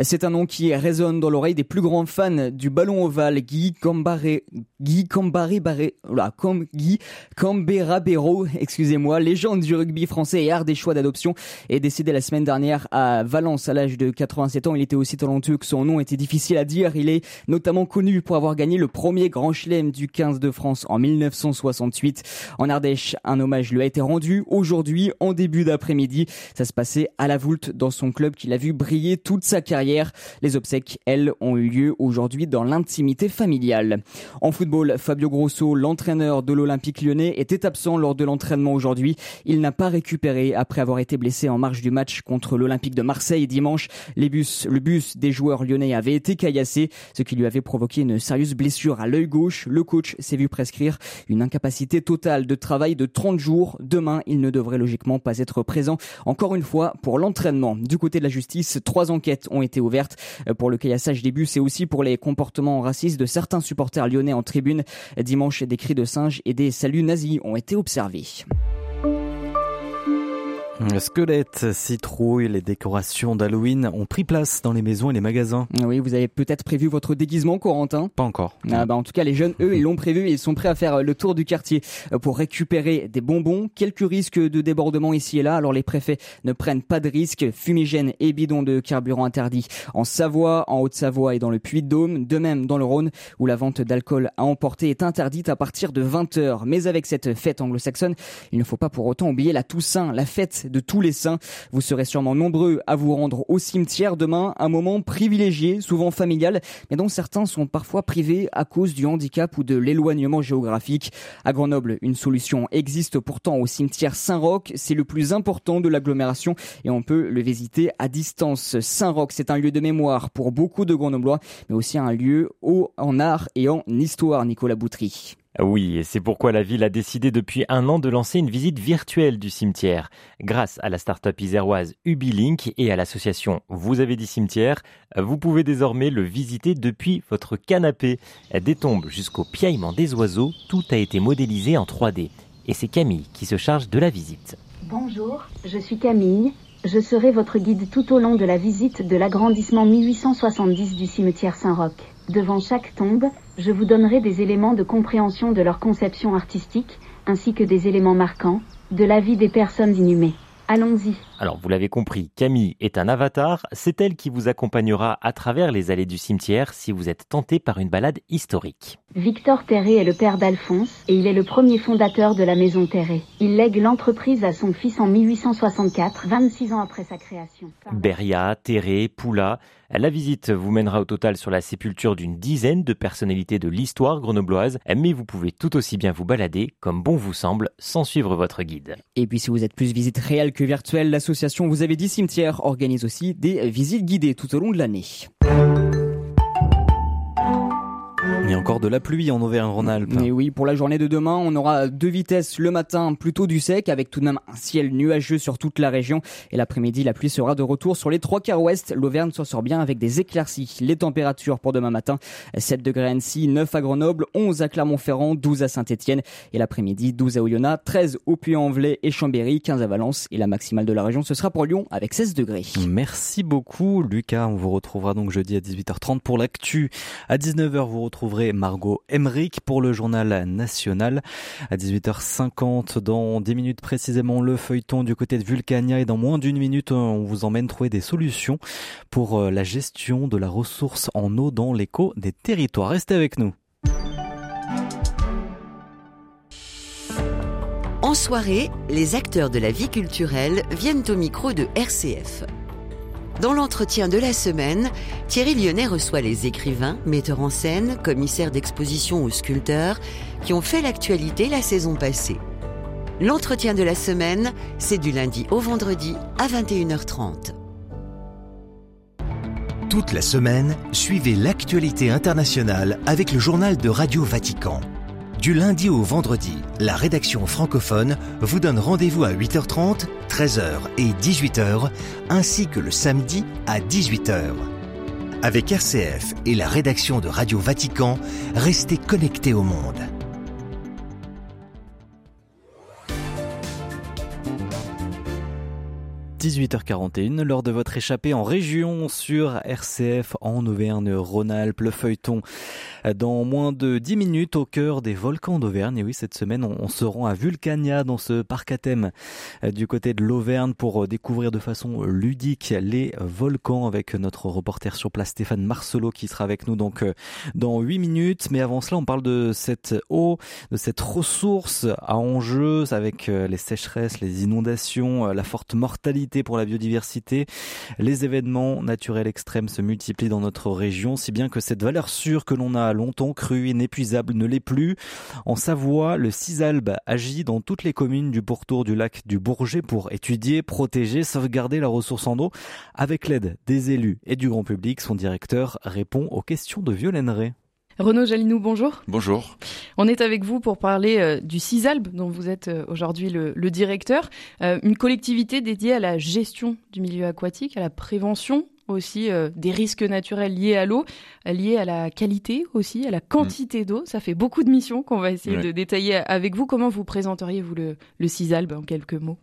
C'est un nom qui résonne dans l'oreille des plus grands fans du ballon ovale, Guy Cambaré, Guy Cambaré Barré, là, comme Guy Cambérabero, excusez-moi, légende du rugby français et art des choix d'adoption, est décédé la semaine dernière à Valence à l'âge de 87 ans. Il était aussi talentueux que son nom était difficile à dire. Il est notamment connu pour avoir gagné le premier grand chelem du 15 de France en 1968. En Ardèche, un hommage lui a été rendu aujourd'hui en début d'après-midi. Ça se passait à la Voulte dans son club qu'il a vu briller toute sa carrière. Les obsèques, elles, ont eu lieu aujourd'hui dans l'intimité familiale. En football, Fabio Grosso, l'entraîneur de l'Olympique lyonnais, était absent lors de l'entraînement aujourd'hui. Il n'a pas récupéré après avoir été blessé en marge du match contre l'Olympique de Marseille dimanche. Les bus, le bus des joueurs lyonnais avait été caillassé, ce qui lui avait provoqué une sérieuse blessure à l'œil gauche. Le coach s'est vu prescrire une incapacité totale de travail de 30 jours. Demain, il ne devrait logiquement pas être présent encore une fois pour l'entraînement. Du côté de la justice, trois enquêtes ont été ouvertes pour le caillassage des bus et aussi pour les comportements racistes de certains supporters lyonnais en tribune. Dimanche, des cris de singes et des saluts nazis ont été observés. Squelettes, citrouilles, les décorations d'Halloween ont pris place dans les maisons et les magasins. Oui, vous avez peut-être prévu votre déguisement, Corentin? Pas encore. Ah bah en tout cas, les jeunes, eux, ils l'ont prévu et ils sont prêts à faire le tour du quartier pour récupérer des bonbons. Quelques risques de débordement ici et là, alors les préfets ne prennent pas de risques. Fumigènes et bidons de carburant interdits en Savoie, en Haute-Savoie et dans le Puy-de-Dôme. De même dans le Rhône, où la vente d'alcool à emporter est interdite à partir de 20h. Mais avec cette fête anglo-saxonne, il ne faut pas pour autant oublier la Toussaint, la fête de tous les saints. Vous serez sûrement nombreux à vous rendre au cimetière demain, un moment privilégié, souvent familial, mais dont certains sont parfois privés à cause du handicap ou de l'éloignement géographique. À Grenoble, une solution existe pourtant au cimetière Saint-Roch. C'est le plus important de l'agglomération et on peut le visiter à distance. Saint-Roch, c'est un lieu de mémoire pour beaucoup de Grenoblois, mais aussi un lieu haut en art et en histoire, Nicolas Boutry. Oui, et c'est pourquoi la ville a décidé depuis un an de lancer une visite virtuelle du cimetière. Grâce à la start-up iséroise Ubilink et à l'association Vous avez dit cimetière, vous pouvez désormais le visiter depuis votre canapé. Des tombes jusqu'au piaillement des oiseaux, tout a été modélisé en 3D. Et c'est Camille qui se charge de la visite. Bonjour, je suis Camille. Je serai votre guide tout au long de la visite de l'agrandissement 1870 du cimetière Saint-Roch. Devant chaque tombe, je vous donnerai des éléments de compréhension de leur conception artistique, ainsi que des éléments marquants de la vie des personnes inhumées. Allons-y. Alors vous l'avez compris, Camille est un avatar, c'est elle qui vous accompagnera à travers les allées du cimetière si vous êtes tenté par une balade historique. Victor Terré est le père d'Alphonse et il est le premier fondateur de la maison Terré. Il lègue l'entreprise à son fils en 1864, 26 ans après sa création. Beria, Terré, Poula, la visite vous mènera au total sur la sépulture d'une dizaine de personnalités de l'histoire grenobloise, mais vous pouvez tout aussi bien vous balader comme bon vous semble sans suivre votre guide. Et puis si vous êtes plus visite réelle que virtuelle, l'association Vous avez dit cimetière organise aussi des visites guidées tout au long de l'année. Il y a encore de la pluie en Auvergne-Rhône-Alpes. Mais oui, pour la journée de demain, on aura deux vitesses le matin, plutôt du sec, avec tout de même un ciel nuageux sur toute la région. Et l'après-midi, la pluie sera de retour sur les trois quarts ouest. L'Auvergne s'en sort bien avec des éclaircies. Les températures pour demain matin, 7 degrés à Annecy, 9 à Grenoble, 11 à Clermont-Ferrand, 12 à Saint-Etienne. Et l'après-midi, 12 à Oyonnax, 13 au Puy-en-Velay et Chambéry, 15 à Valence. Et la maximale de la région, ce sera pour Lyon avec 16 degrés. Merci beaucoup, Lucas. On vous retrouvera donc jeudi à 18h30 pour l'actu. À 19h, vous retrouverez Margot Emmerich pour le journal national. À 18h50, dans 10 minutes précisément, le feuilleton du côté de Vulcania et dans moins d'une minute, on vous emmène trouver des solutions pour euh, la gestion de la ressource en eau dans l'écho des territoires. Restez avec nous. En soirée, les acteurs de la vie culturelle viennent au micro de RCF. Dans l'entretien de la semaine, Thierry Lyonnais reçoit les écrivains, metteurs en scène, commissaires d'exposition ou sculpteurs qui ont fait l'actualité la saison passée. L'entretien de la semaine, c'est du lundi au vendredi à 21h30. Toute la semaine, suivez l'actualité internationale avec le journal de Radio Vatican. Du lundi au vendredi, la rédaction francophone vous donne rendez-vous à 8h30, 13h et 18h, ainsi que le samedi à 18h. Avec RCF et la rédaction de Radio Vatican, restez connectés au monde. 18h41, lors de votre échappée en région sur RCF en Auvergne-Rhône-Alpes, le feuilleton dans moins de 10 minutes au cœur des volcans d'Auvergne. Et oui, cette semaine, on, se rend à Vulcania dans ce parc à thème du côté de l'Auvergne pour découvrir de façon ludique les volcans avec notre reporter sur place Stéphane Marcelot qui sera avec nous donc dans 8 minutes. Mais avant cela, on parle de cette eau, de cette ressource à enjeu avec les sécheresses, les inondations, la forte mortalité pour la biodiversité. Les événements naturels extrêmes se multiplient dans notre région, si bien que cette valeur sûre que l'on a longtemps cru inépuisable ne l'est plus. En Savoie, le Cisalbe agit dans toutes les communes du pourtour du lac du Bourget pour étudier, protéger, sauvegarder la ressource en eau. Avec l'aide des élus et du grand public, son directeur répond aux questions de Violaine Ray. Renaud Jalinou, bonjour. Bonjour. On est avec vous pour parler euh, du CISALB, dont vous êtes euh, aujourd'hui le, le, directeur, euh, une collectivité dédiée à la gestion du milieu aquatique, à la prévention aussi des risques naturels liés à l'eau, liés à la qualité aussi, à la quantité d'eau. Ça fait beaucoup de missions qu'on va essayer Ouais. de détailler avec vous. Comment vous présenteriez-vous le, le CISALB en quelques mots?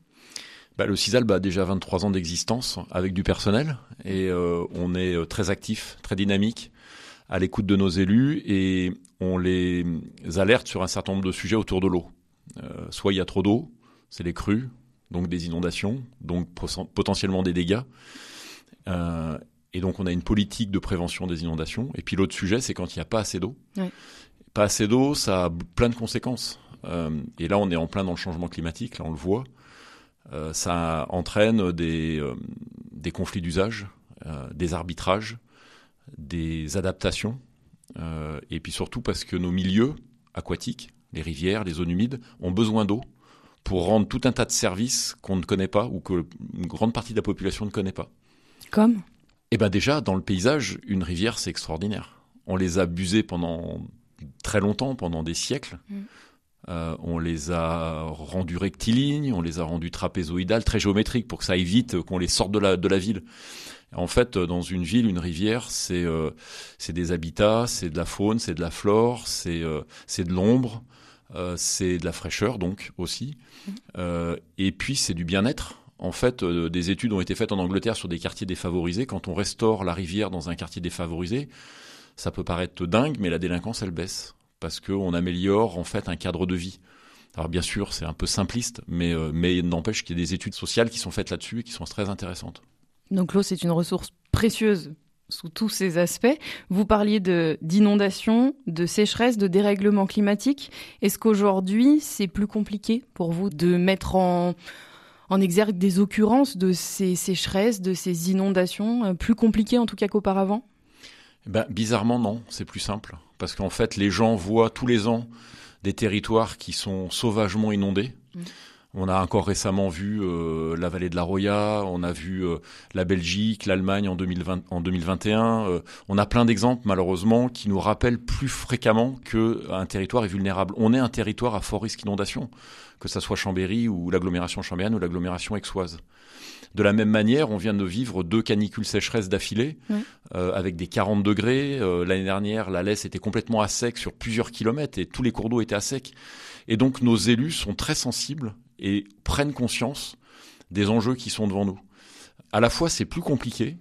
Bah, le CISALB a déjà 23 ans d'existence avec du personnel et on est très actif, très dynamique, à l'écoute de nos élus et on les alerte sur un certain nombre de sujets autour de l'eau. Euh, soit il y a trop d'eau, c'est les crues, donc des inondations, donc poten- potentiellement des dégâts. Euh, et donc on a une politique de prévention des inondations. Et puis l'autre sujet, c'est quand il n'y a pas assez d'eau. Ouais. Pas assez d'eau, ça a plein de conséquences. Euh, et là, on est en plein dans le changement climatique, là on le voit. Ça entraîne des, des conflits d'usage, des arbitrages, des adaptations, euh, et puis surtout parce que nos milieux aquatiques, les rivières, les zones humides, ont besoin d'eau pour rendre tout un tas de services qu'on ne connaît pas ou que une grande partie de la population ne connaît pas. Comme? Eh ben déjà, dans le paysage, une rivière, c'est extraordinaire. On les a abusés pendant très longtemps, pendant des siècles. Mm. Euh, on les a rendus rectilignes, on les a rendus trapézoïdales, très géométriques, pour que ça aille vite, qu'on les sorte de la, de la ville. En fait, euh, dans une ville, une rivière, c'est euh, des habitats, c'est de la faune, c'est de la flore, c'est euh, de l'ombre, euh, c'est de la fraîcheur donc aussi. Euh, et puis c'est du bien-être. En fait, euh, des études ont été faites en Angleterre sur des quartiers défavorisés. Quand on restaure la rivière dans un quartier défavorisé, ça peut paraître dingue, mais la délinquance, elle baisse. Parce qu'on améliore en fait un cadre de vie. Alors bien sûr, c'est un peu simpliste, mais, mais n'empêche qu'il y a des études sociales qui sont faites là-dessus et qui sont très intéressantes. Donc l'eau, c'est une ressource précieuse sous tous ses aspects. Vous parliez de d'inondation, de sécheresse, de dérèglement climatique. Est-ce qu'aujourd'hui, c'est plus compliqué pour vous de mettre en en exergue des occurrences de ces sécheresses, de ces inondations, euh, plus compliquées en tout cas qu'auparavant? Eh Ben, bizarrement, non, c'est plus simple. Parce qu'en fait, les gens voient tous les ans des territoires qui sont sauvagement inondés. Mm. On a encore récemment vu euh, la vallée de la Roya, on a vu euh, la Belgique, l'Allemagne en, 2020, en 2021. Euh, on a plein d'exemples malheureusement qui nous rappellent plus fréquemment qu'un territoire est vulnérable. On est un territoire à fort risque d'inondation, que ça soit Chambéry ou l'agglomération chambérienne ou l'agglomération aixoise. De la même manière, on vient de vivre deux canicules sécheresses d'affilée, avec des 40 degrés. L'année dernière, la laisse était complètement à sec sur plusieurs kilomètres et tous les cours d'eau étaient à sec. Et donc nos élus sont très sensibles et prennent conscience des enjeux qui sont devant nous. À la fois, c'est plus compliqué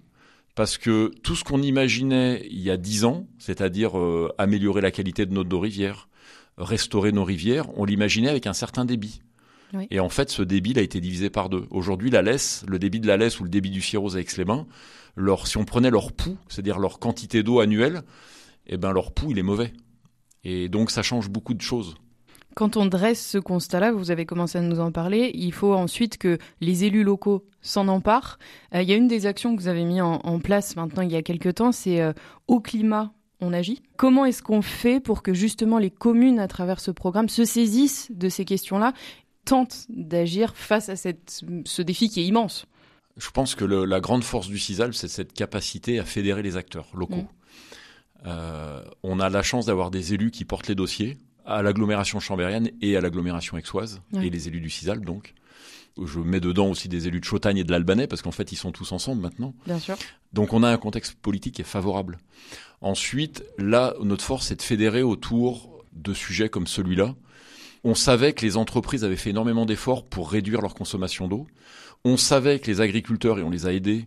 parce que tout ce qu'on imaginait il y a dix ans, c'est-à-dire euh, améliorer la qualité de notre dos rivières, restaurer nos rivières, on l'imaginait avec un certain débit. Et en fait, ce débit a été divisé par deux. Aujourd'hui, la laisse, le débit de la laisse ou le débit du les mains, leur, si on prenait leur pouls, c'est-à-dire leur quantité d'eau annuelle, eh ben leur pouls, il est mauvais. Et donc, ça change beaucoup de choses. Quand on dresse ce constat-là, vous avez commencé à nous en parler, il faut ensuite que les élus locaux s'en emparent. Euh, il y a une des actions que vous avez mis en, place maintenant il y a quelques temps, c'est euh, au climat. On agit. Comment est-ce qu'on fait pour que justement les communes, à travers ce programme, se saisissent de ces questions-là, tentent d'agir face à cette, ce défi qui est immense? Je pense que la grande force du CISAL, c'est cette capacité à fédérer les acteurs locaux. Mmh. Euh, on a la chance d'avoir des élus qui portent les dossiers, à l'agglomération chambérienne et à l'agglomération aixoise, et les élus du CISAL donc. Je mets dedans aussi des élus de Chautagne et de l'Albanais, parce qu'en fait, ils sont tous ensemble maintenant. Bien sûr. Donc on a un contexte politique qui est favorable. Ensuite, là, notre force, c'est de fédérer autour de sujets comme celui-là. On savait que les entreprises avaient fait énormément d'efforts pour réduire leur consommation d'eau. On savait que les agriculteurs, et on les a aidés,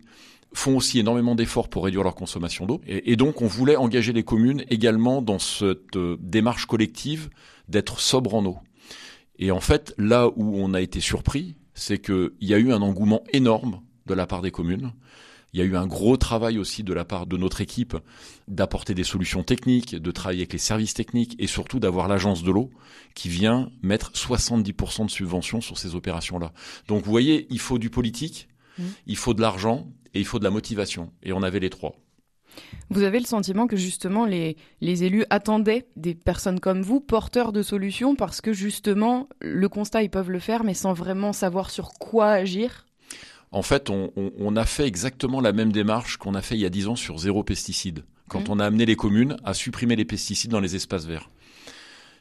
font aussi énormément d'efforts pour réduire leur consommation d'eau. Et, donc, on voulait engager les communes également dans cette euh, démarche collective d'être sobre en eau. Et en fait, là où on a été surpris, c'est qu'il y a eu un engouement énorme de la part des communes. Il y a eu un gros travail aussi de la part de notre équipe d'apporter des solutions techniques, de travailler avec les services techniques et surtout d'avoir l'agence de l'eau qui vient mettre 70% de subventions sur ces opérations-là. Donc vous voyez, il faut du politique, mmh. il faut de l'argent et il faut de la motivation. Et on avait les trois. Vous avez le sentiment que justement les, les élus attendaient des personnes comme vous, porteurs de solutions, parce que justement le constat, ils peuvent le faire, mais sans vraiment savoir sur quoi agir? En fait, on, on, a fait exactement la même démarche qu'on a fait il y a dix ans sur zéro pesticide, quand mmh. on a amené les communes à supprimer les pesticides dans les espaces verts.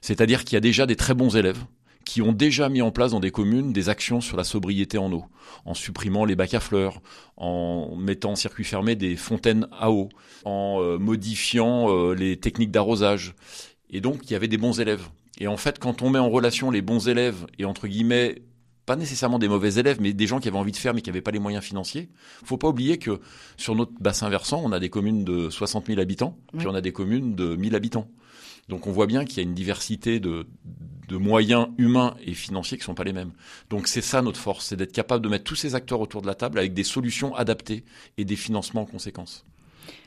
C'est-à-dire qu'il y a déjà des très bons élèves qui ont déjà mis en place dans des communes des actions sur la sobriété en eau, en supprimant les bacs à fleurs, en mettant en circuit fermé des fontaines à eau, en euh, modifiant euh, les techniques d'arrosage. Et donc, il y avait des bons élèves. Et en fait, quand on met en relation les bons élèves et entre guillemets pas nécessairement des mauvais élèves, mais des gens qui avaient envie de faire mais qui n'avaient pas les moyens financiers. Il faut pas oublier que sur notre bassin versant, on a des communes de 60 000 habitants, puis on a des communes de 1000 habitants. Donc on voit bien qu'il y a une diversité de, moyens humains et financiers qui ne sont pas les mêmes. Donc c'est ça notre force, c'est d'être capable de mettre tous ces acteurs autour de la table avec des solutions adaptées et des financements en conséquence.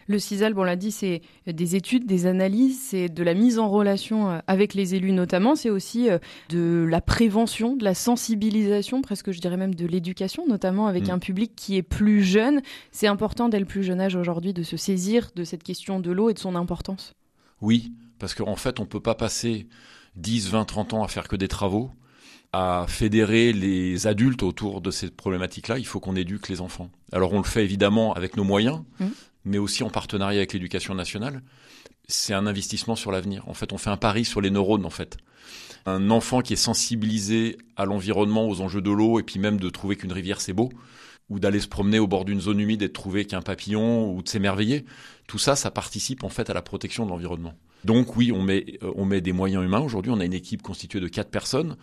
Le CISAL, on l'a dit, c'est des études, des analyses, c'est de la mise en relation euh, avec les élus notamment, c'est aussi euh, de la prévention, de la sensibilisation, presque je dirais même de l'éducation, notamment avec mm. un public qui est plus jeune. C'est important dès le plus jeune âge aujourd'hui de se saisir de cette question de l'eau et de son importance. Oui, parce qu'en fait, on ne peut pas passer 10, 20, 30 ans à faire que des travaux, à fédérer les adultes autour de cette problématique-là. Il faut qu'on éduque les enfants. Alors on le fait évidemment avec nos moyens, mmh. mais aussi en partenariat avec l'éducation nationale. C'est un investissement sur l'avenir. En fait, on fait un pari sur les neurones, en fait. Un enfant qui est sensibilisé à l'environnement, aux enjeux de l'eau, et puis même de trouver qu'une rivière c'est beau, ou d'aller se promener au bord d'une zone humide et de trouver qu'un papillon, ou de s'émerveiller. Tout ça, ça participe en fait à la protection de l'environnement. Donc oui, on met, euh, on met des moyens humains. Aujourd'hui, on a une équipe constituée de quatre personnes.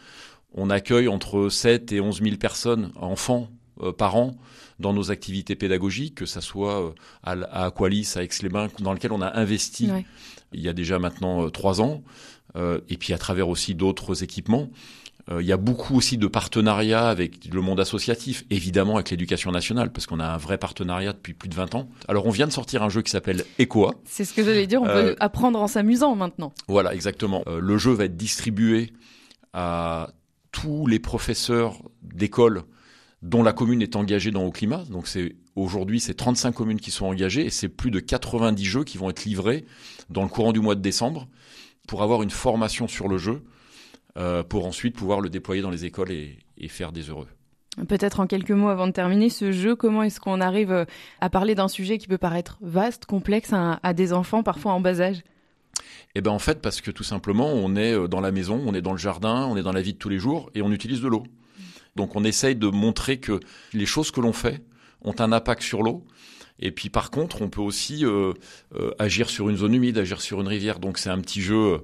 On accueille entre 7 et 11 000 personnes, enfants, euh, par an, dans nos activités pédagogiques, que ce soit euh, à, Aqualis, à Aix-les-Bains, dans lequel on a investi il y a déjà maintenant trois ans, et puis à travers aussi d'autres équipements. Euh, il y a beaucoup aussi de partenariats avec le monde associatif, évidemment avec l'éducation nationale, parce qu'on a un vrai partenariat depuis plus de 20 ans. Alors on vient de sortir un jeu qui s'appelle Ecoa. C'est ce que j'allais dire, on peut euh, apprendre en s'amusant maintenant. Voilà, exactement. Euh, le jeu va être distribué à tous les professeurs d'école dont la commune est engagée dans Au Climat. Donc c'est aujourd'hui c'est 35 communes qui sont engagées et c'est plus de 90 jeux qui vont être livrés dans le courant du mois de décembre pour avoir une formation sur le jeu euh, pour ensuite pouvoir le déployer dans les écoles et, et faire des heureux. Peut-être en quelques mots avant de terminer ce jeu, comment est-ce qu'on arrive euh, à parler d'un sujet qui peut paraître vaste, complexe à, des enfants parfois en bas âge? Eh ben en fait parce que tout simplement on est euh, dans la maison, on est dans le jardin, on est dans la vie de tous les jours et on utilise de l'eau. Donc on essaye de montrer que les choses que l'on fait ont un impact sur l'eau. Et puis par contre, on peut aussi euh, agir sur une zone humide, agir sur une rivière. Donc c'est un petit jeu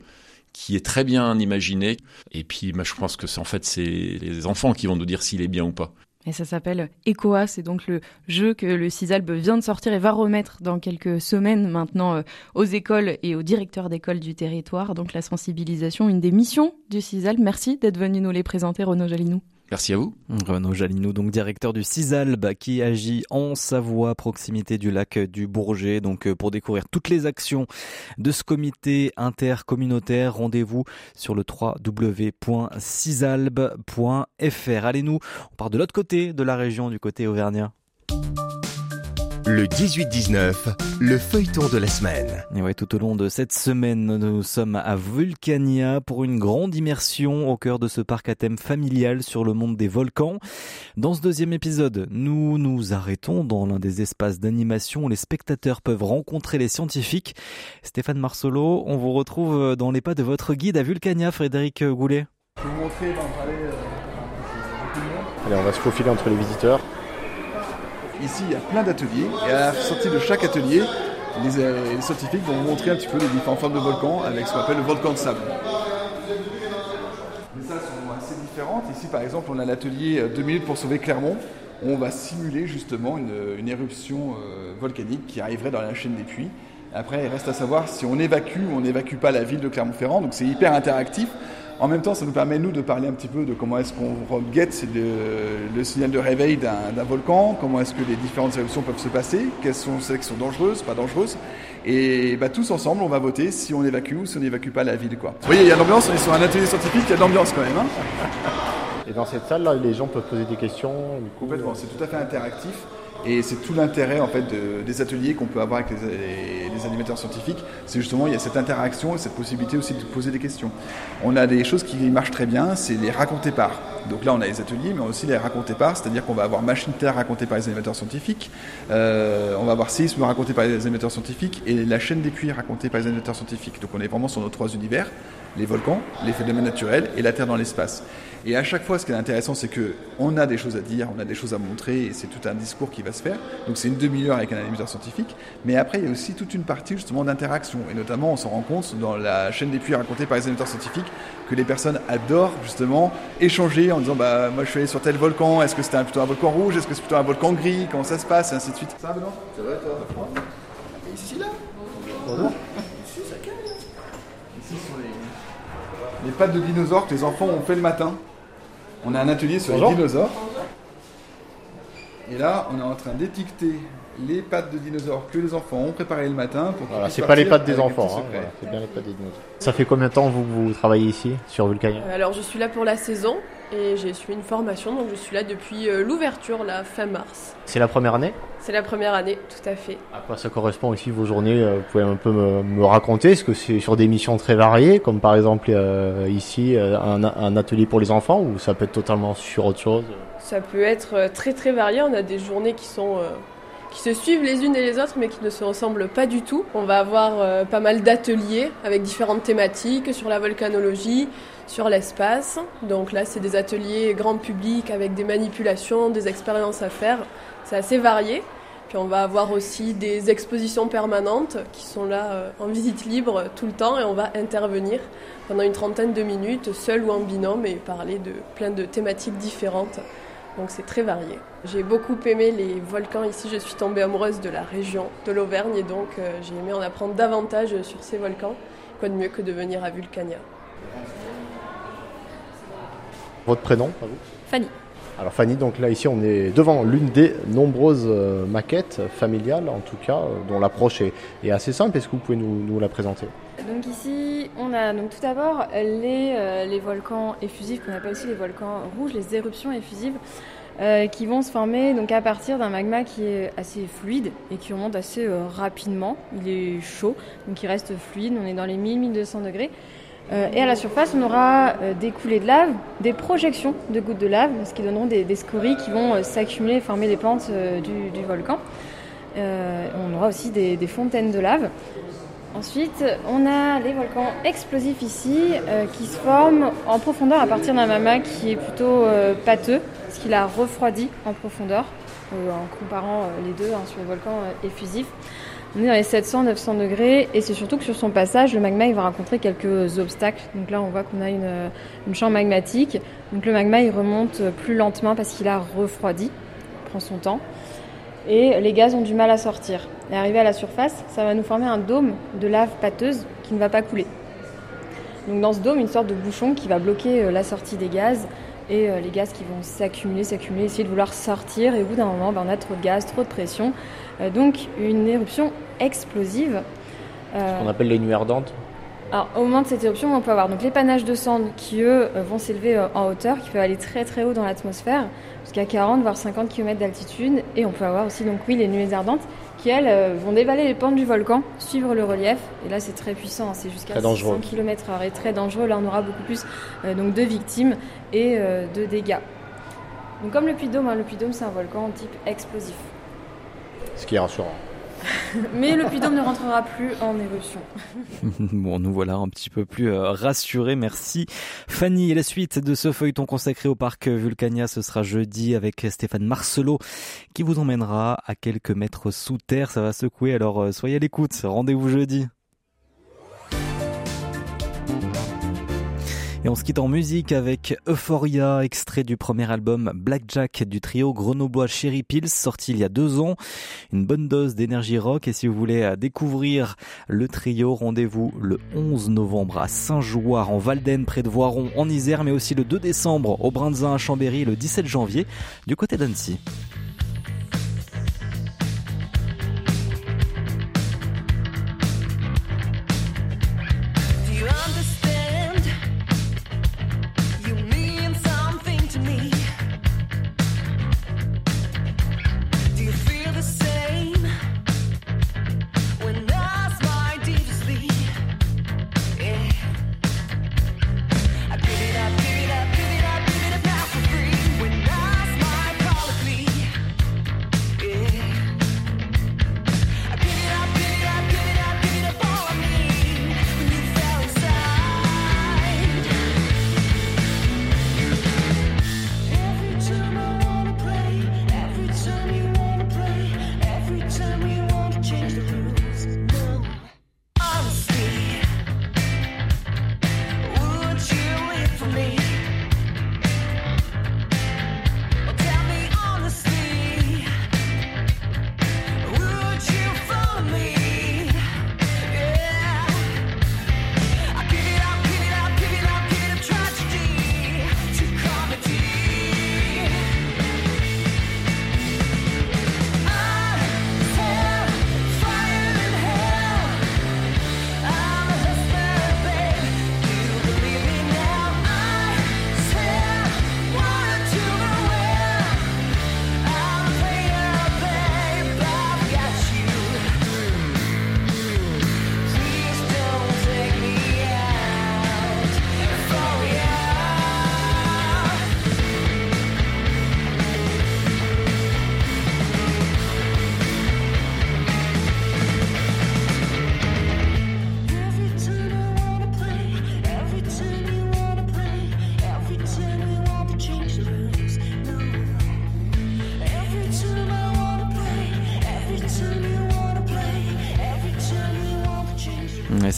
qui est très bien imaginé. Et puis, je pense que c'est en fait c'est les enfants qui vont nous dire s'il est bien ou pas. Et ça s'appelle ECOA, c'est donc le jeu que le CISALB vient de sortir et va remettre dans quelques semaines maintenant euh, aux écoles et aux directeurs d'école du territoire. Donc la sensibilisation, une des missions du CISALB. Merci d'être venu nous les présenter, Renaud Jalinou. Merci à vous. Renaud Jalinou, donc directeur du CISALB, qui agit en Savoie, proximité du lac du Bourget. Donc, euh, pour découvrir toutes les actions de ce comité intercommunautaire, rendez-vous sur le www.cisalb.fr. Allez, nous, on part de l'autre côté de la région, du côté auvergnat. Le 18-19, le feuilleton de la semaine. Et ouais, tout au long de cette semaine, nous sommes à Vulcania pour une grande immersion au cœur de ce parc à thème familial sur le monde des volcans. Dans ce deuxième épisode, nous nous arrêtons dans l'un des espaces d'animation où les spectateurs peuvent rencontrer les scientifiques. Stéphane Marsolo, on vous retrouve dans les pas de votre guide à Vulcania, Frédéric Goulet. Je vais vous montrer dans le palais. Allez, on va se faufiler entre les visiteurs. Ici, il y a plein d'ateliers, et à la sortie de chaque atelier, euh, les, scientifiques vont montrer un petit peu les différentes formes de volcans avec ce qu'on appelle le volcan de sable. Les salles sont assez différentes. Ici, par exemple, on a l'atelier 2 euh, minutes pour sauver Clermont. On va simuler justement une, éruption euh, volcanique qui arriverait dans la chaîne des puits. Après, il reste à savoir si on évacue ou on n'évacue pas la ville de Clermont-Ferrand. Donc c'est hyper interactif. En même temps, ça nous permet, nous, de parler un petit peu de comment est-ce qu'on guette le, signal de réveil d'un volcan, comment est-ce que les différentes éruptions peuvent se passer, quelles sont celles qui sont dangereuses, pas dangereuses. Et bah, tous ensemble, on va voter si on évacue ou si on n'évacue pas la ville. Quoi. Vous voyez, il y a l'ambiance, on est sur un atelier scientifique, il y a de l'ambiance quand même. Hein. Et dans cette salle, les gens peuvent poser des questions Complètement, c'est tout à fait interactif. Et c'est tout l'intérêt en fait des ateliers qu'on peut avoir avec les, animateurs scientifiques. C'est justement il y a cette interaction et cette possibilité aussi de poser des questions. On a des choses qui marchent très bien, c'est les raconter par. Donc là on a les ateliers, mais aussi les raconter par, c'est-à-dire qu'on va avoir Machine Terre racontée par les animateurs scientifiques, euh, on va avoir Séisme raconté par les animateurs scientifiques et la chaîne des puits racontée par les animateurs scientifiques. Donc on est vraiment sur nos trois univers les volcans, les phénomènes naturels et la Terre dans l'espace. Et à chaque fois, ce qui est intéressant, c'est que on a des choses à dire, on a des choses à montrer, et c'est tout un discours qui va se faire. Donc c'est une demi-heure avec un animateur scientifique, mais après il y a aussi toute une partie justement d'interaction. Et notamment, on s'en rend compte dans la chaîne des puits racontée par les animateurs scientifiques que les personnes adorent justement échanger en disant bah moi je suis allé sur tel volcan, est-ce que c'était plutôt un volcan rouge, est-ce que c'est plutôt un volcan gris, comment ça se passe, et ainsi de suite. Ça va Benoît? Ça va toi? Ici là? Bonjour. Les pattes de dinosaures que les enfants ont fait le matin. On a un atelier sur les dinosaures. Et là, on est en train d'étiqueter les pattes de dinosaures que les enfants ont préparées le matin. Pour voilà, c'est pas les pattes des enfants, hein, c'est bien les pattes des dinosaures. Ça fait combien de temps vous, vous travaillez ici, sur Vulcania? Alors, je suis là pour la saison et j'ai suivi une formation, donc je suis là depuis euh, l'ouverture, la fin mars. C'est la première année? C'est la première année, tout à fait. À quoi ça correspond ici vos journées? Euh, Vous pouvez un peu me, raconter Est-ce que c'est sur des missions très variées, comme par exemple euh, ici un, atelier pour les enfants, ou ça peut être totalement sur autre chose? Ça peut être très très varié. On a des journées qui sont qui se suivent les unes et les autres mais qui ne se ressemblent pas du tout. On va avoir pas mal d'ateliers avec différentes thématiques sur la volcanologie, sur l'espace. Donc là, c'est des ateliers grand public avec des manipulations, des expériences à faire. C'est assez varié. Puis on va avoir aussi des expositions permanentes qui sont là euh, en visite libre tout le temps et on va intervenir pendant une trentaine de minutes, seul ou en binôme, et parler de plein de thématiques différentes. Donc c'est très varié. J'ai beaucoup aimé les volcans ici, je suis tombée amoureuse de la région de l'Auvergne et donc euh, j'ai aimé en apprendre davantage sur ces volcans. Quoi de mieux que de venir à Vulcania? Votre prénom? À vous Fanny. Alors Fanny, donc là ici on est devant l'une des nombreuses euh, maquettes familiales en tout cas, euh, dont l'approche est, assez simple. Est-ce que vous pouvez nous, la présenter? Donc ici on a donc tout d'abord les, euh, les volcans effusifs qu'on appelle aussi les volcans rouges, les éruptions effusives. qui vont se former donc à partir d'un magma qui est assez fluide et qui remonte assez rapidement. Il est chaud, donc il reste fluide. On est dans les 1000-1200 degrés. et à la surface, on aura des coulées de lave, des projections de gouttes de lave, ce qui donneront des, scories qui vont s'accumuler et former les pentes du, volcan. on aura aussi des, des fontaines de lave. Ensuite, on a les volcans explosifs ici euh, qui se forment en profondeur à partir d'un magma qui est plutôt euh, pâteux, parce qu'il a refroidi en profondeur, euh, en comparant les deux hein, sur les volcans effusifs. On est dans les 700-900 degrés et c'est surtout que sur son passage, le magma va rencontrer quelques obstacles. Donc là, on voit qu'on a une, une chambre magmatique. Donc le magma il remonte plus lentement parce qu'il a refroidi, il prend son temps et les gaz ont du mal à sortir. Et à la surface, ça va nous former un dôme de lave pâteuse qui ne va pas couler. Donc dans ce dôme, une sorte de bouchon qui va bloquer euh, la sortie des gaz et euh, les gaz qui vont s'accumuler, s'accumuler, essayer de vouloir sortir et au bout d'un moment, ben, on a trop de gaz, trop de pression. Euh, donc une éruption explosive. Ce qu'on appelle les nuits ardentes alors, au moment de cette éruption, on peut avoir donc les panaches de cendres qui, eux, vont s'élever en hauteur, qui peuvent aller très très haut dans l'atmosphère jusqu'à 40 voire 50 km d'altitude. Et on peut avoir aussi donc oui les nuées ardentes qui elles euh, vont dévaler les pentes du volcan, suivre le relief. Et là c'est très puissant, hein. c'est jusqu'à 100 km/h et très dangereux. Là on aura beaucoup plus euh, donc de victimes et euh, de dégâts. Donc comme le Puy-de-Dôme, hein, le Puy-de-Dôme c'est un volcan type explosif. Ce qui est rassurant. Mais le puy ne rentrera plus en éruption. bon, nous voilà un petit peu plus euh, rassurés. Merci Fanny. Et la suite de ce feuilleton consacré au parc Vulcania, ce sera jeudi avec Stéphane Marcelot qui vous emmènera à quelques mètres sous terre. Ça va secouer, alors euh, soyez à l'écoute. Rendez-vous jeudi. Et on se quitte en musique avec Euphoria, extrait du premier album Blackjack du trio grenoblois Cherry Pills, sorti il y a deux ans. Une bonne dose d'énergie rock. Et si vous voulez découvrir le trio, rendez-vous le 11 novembre à Saint-Jouard en Valden, près de Voiron, en Isère, mais aussi le 2 décembre au Brinzin à Chambéry, le 17 janvier du côté d'Annecy.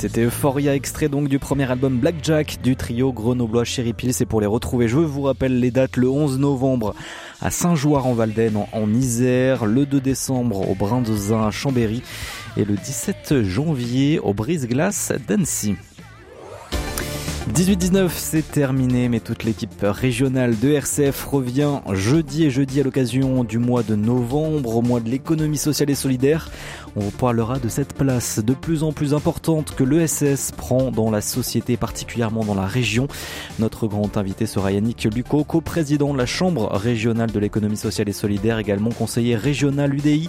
C'était Euphoria, extrait donc du premier album Blackjack du trio grenoblois Cherry Pills. Et pour les retrouver, je vous rappelle les dates le 11 novembre à Saint-Jouard en Valden en, Isère, le 2 décembre au Brin de Zin à Chambéry et le 17 janvier au Brise-Glace d'Annecy. 18-19, c'est terminé, mais toute l'équipe régionale de RCF revient jeudi et jeudi à l'occasion du mois de novembre, au mois de l'économie sociale et solidaire. On vous parlera de cette place de plus en plus importante que l'ESS prend dans la société, particulièrement dans la région. Notre grand invité sera Yannick Lucot, co-président de la Chambre régionale de l'économie sociale et solidaire, également conseiller régional UDI,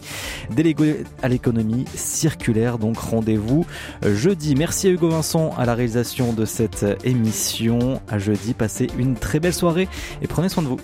délégué à l'économie circulaire. Donc rendez-vous jeudi. Merci à Hugo Vincent à la réalisation de cette émission. À jeudi, passez une très belle soirée et prenez soin de vous.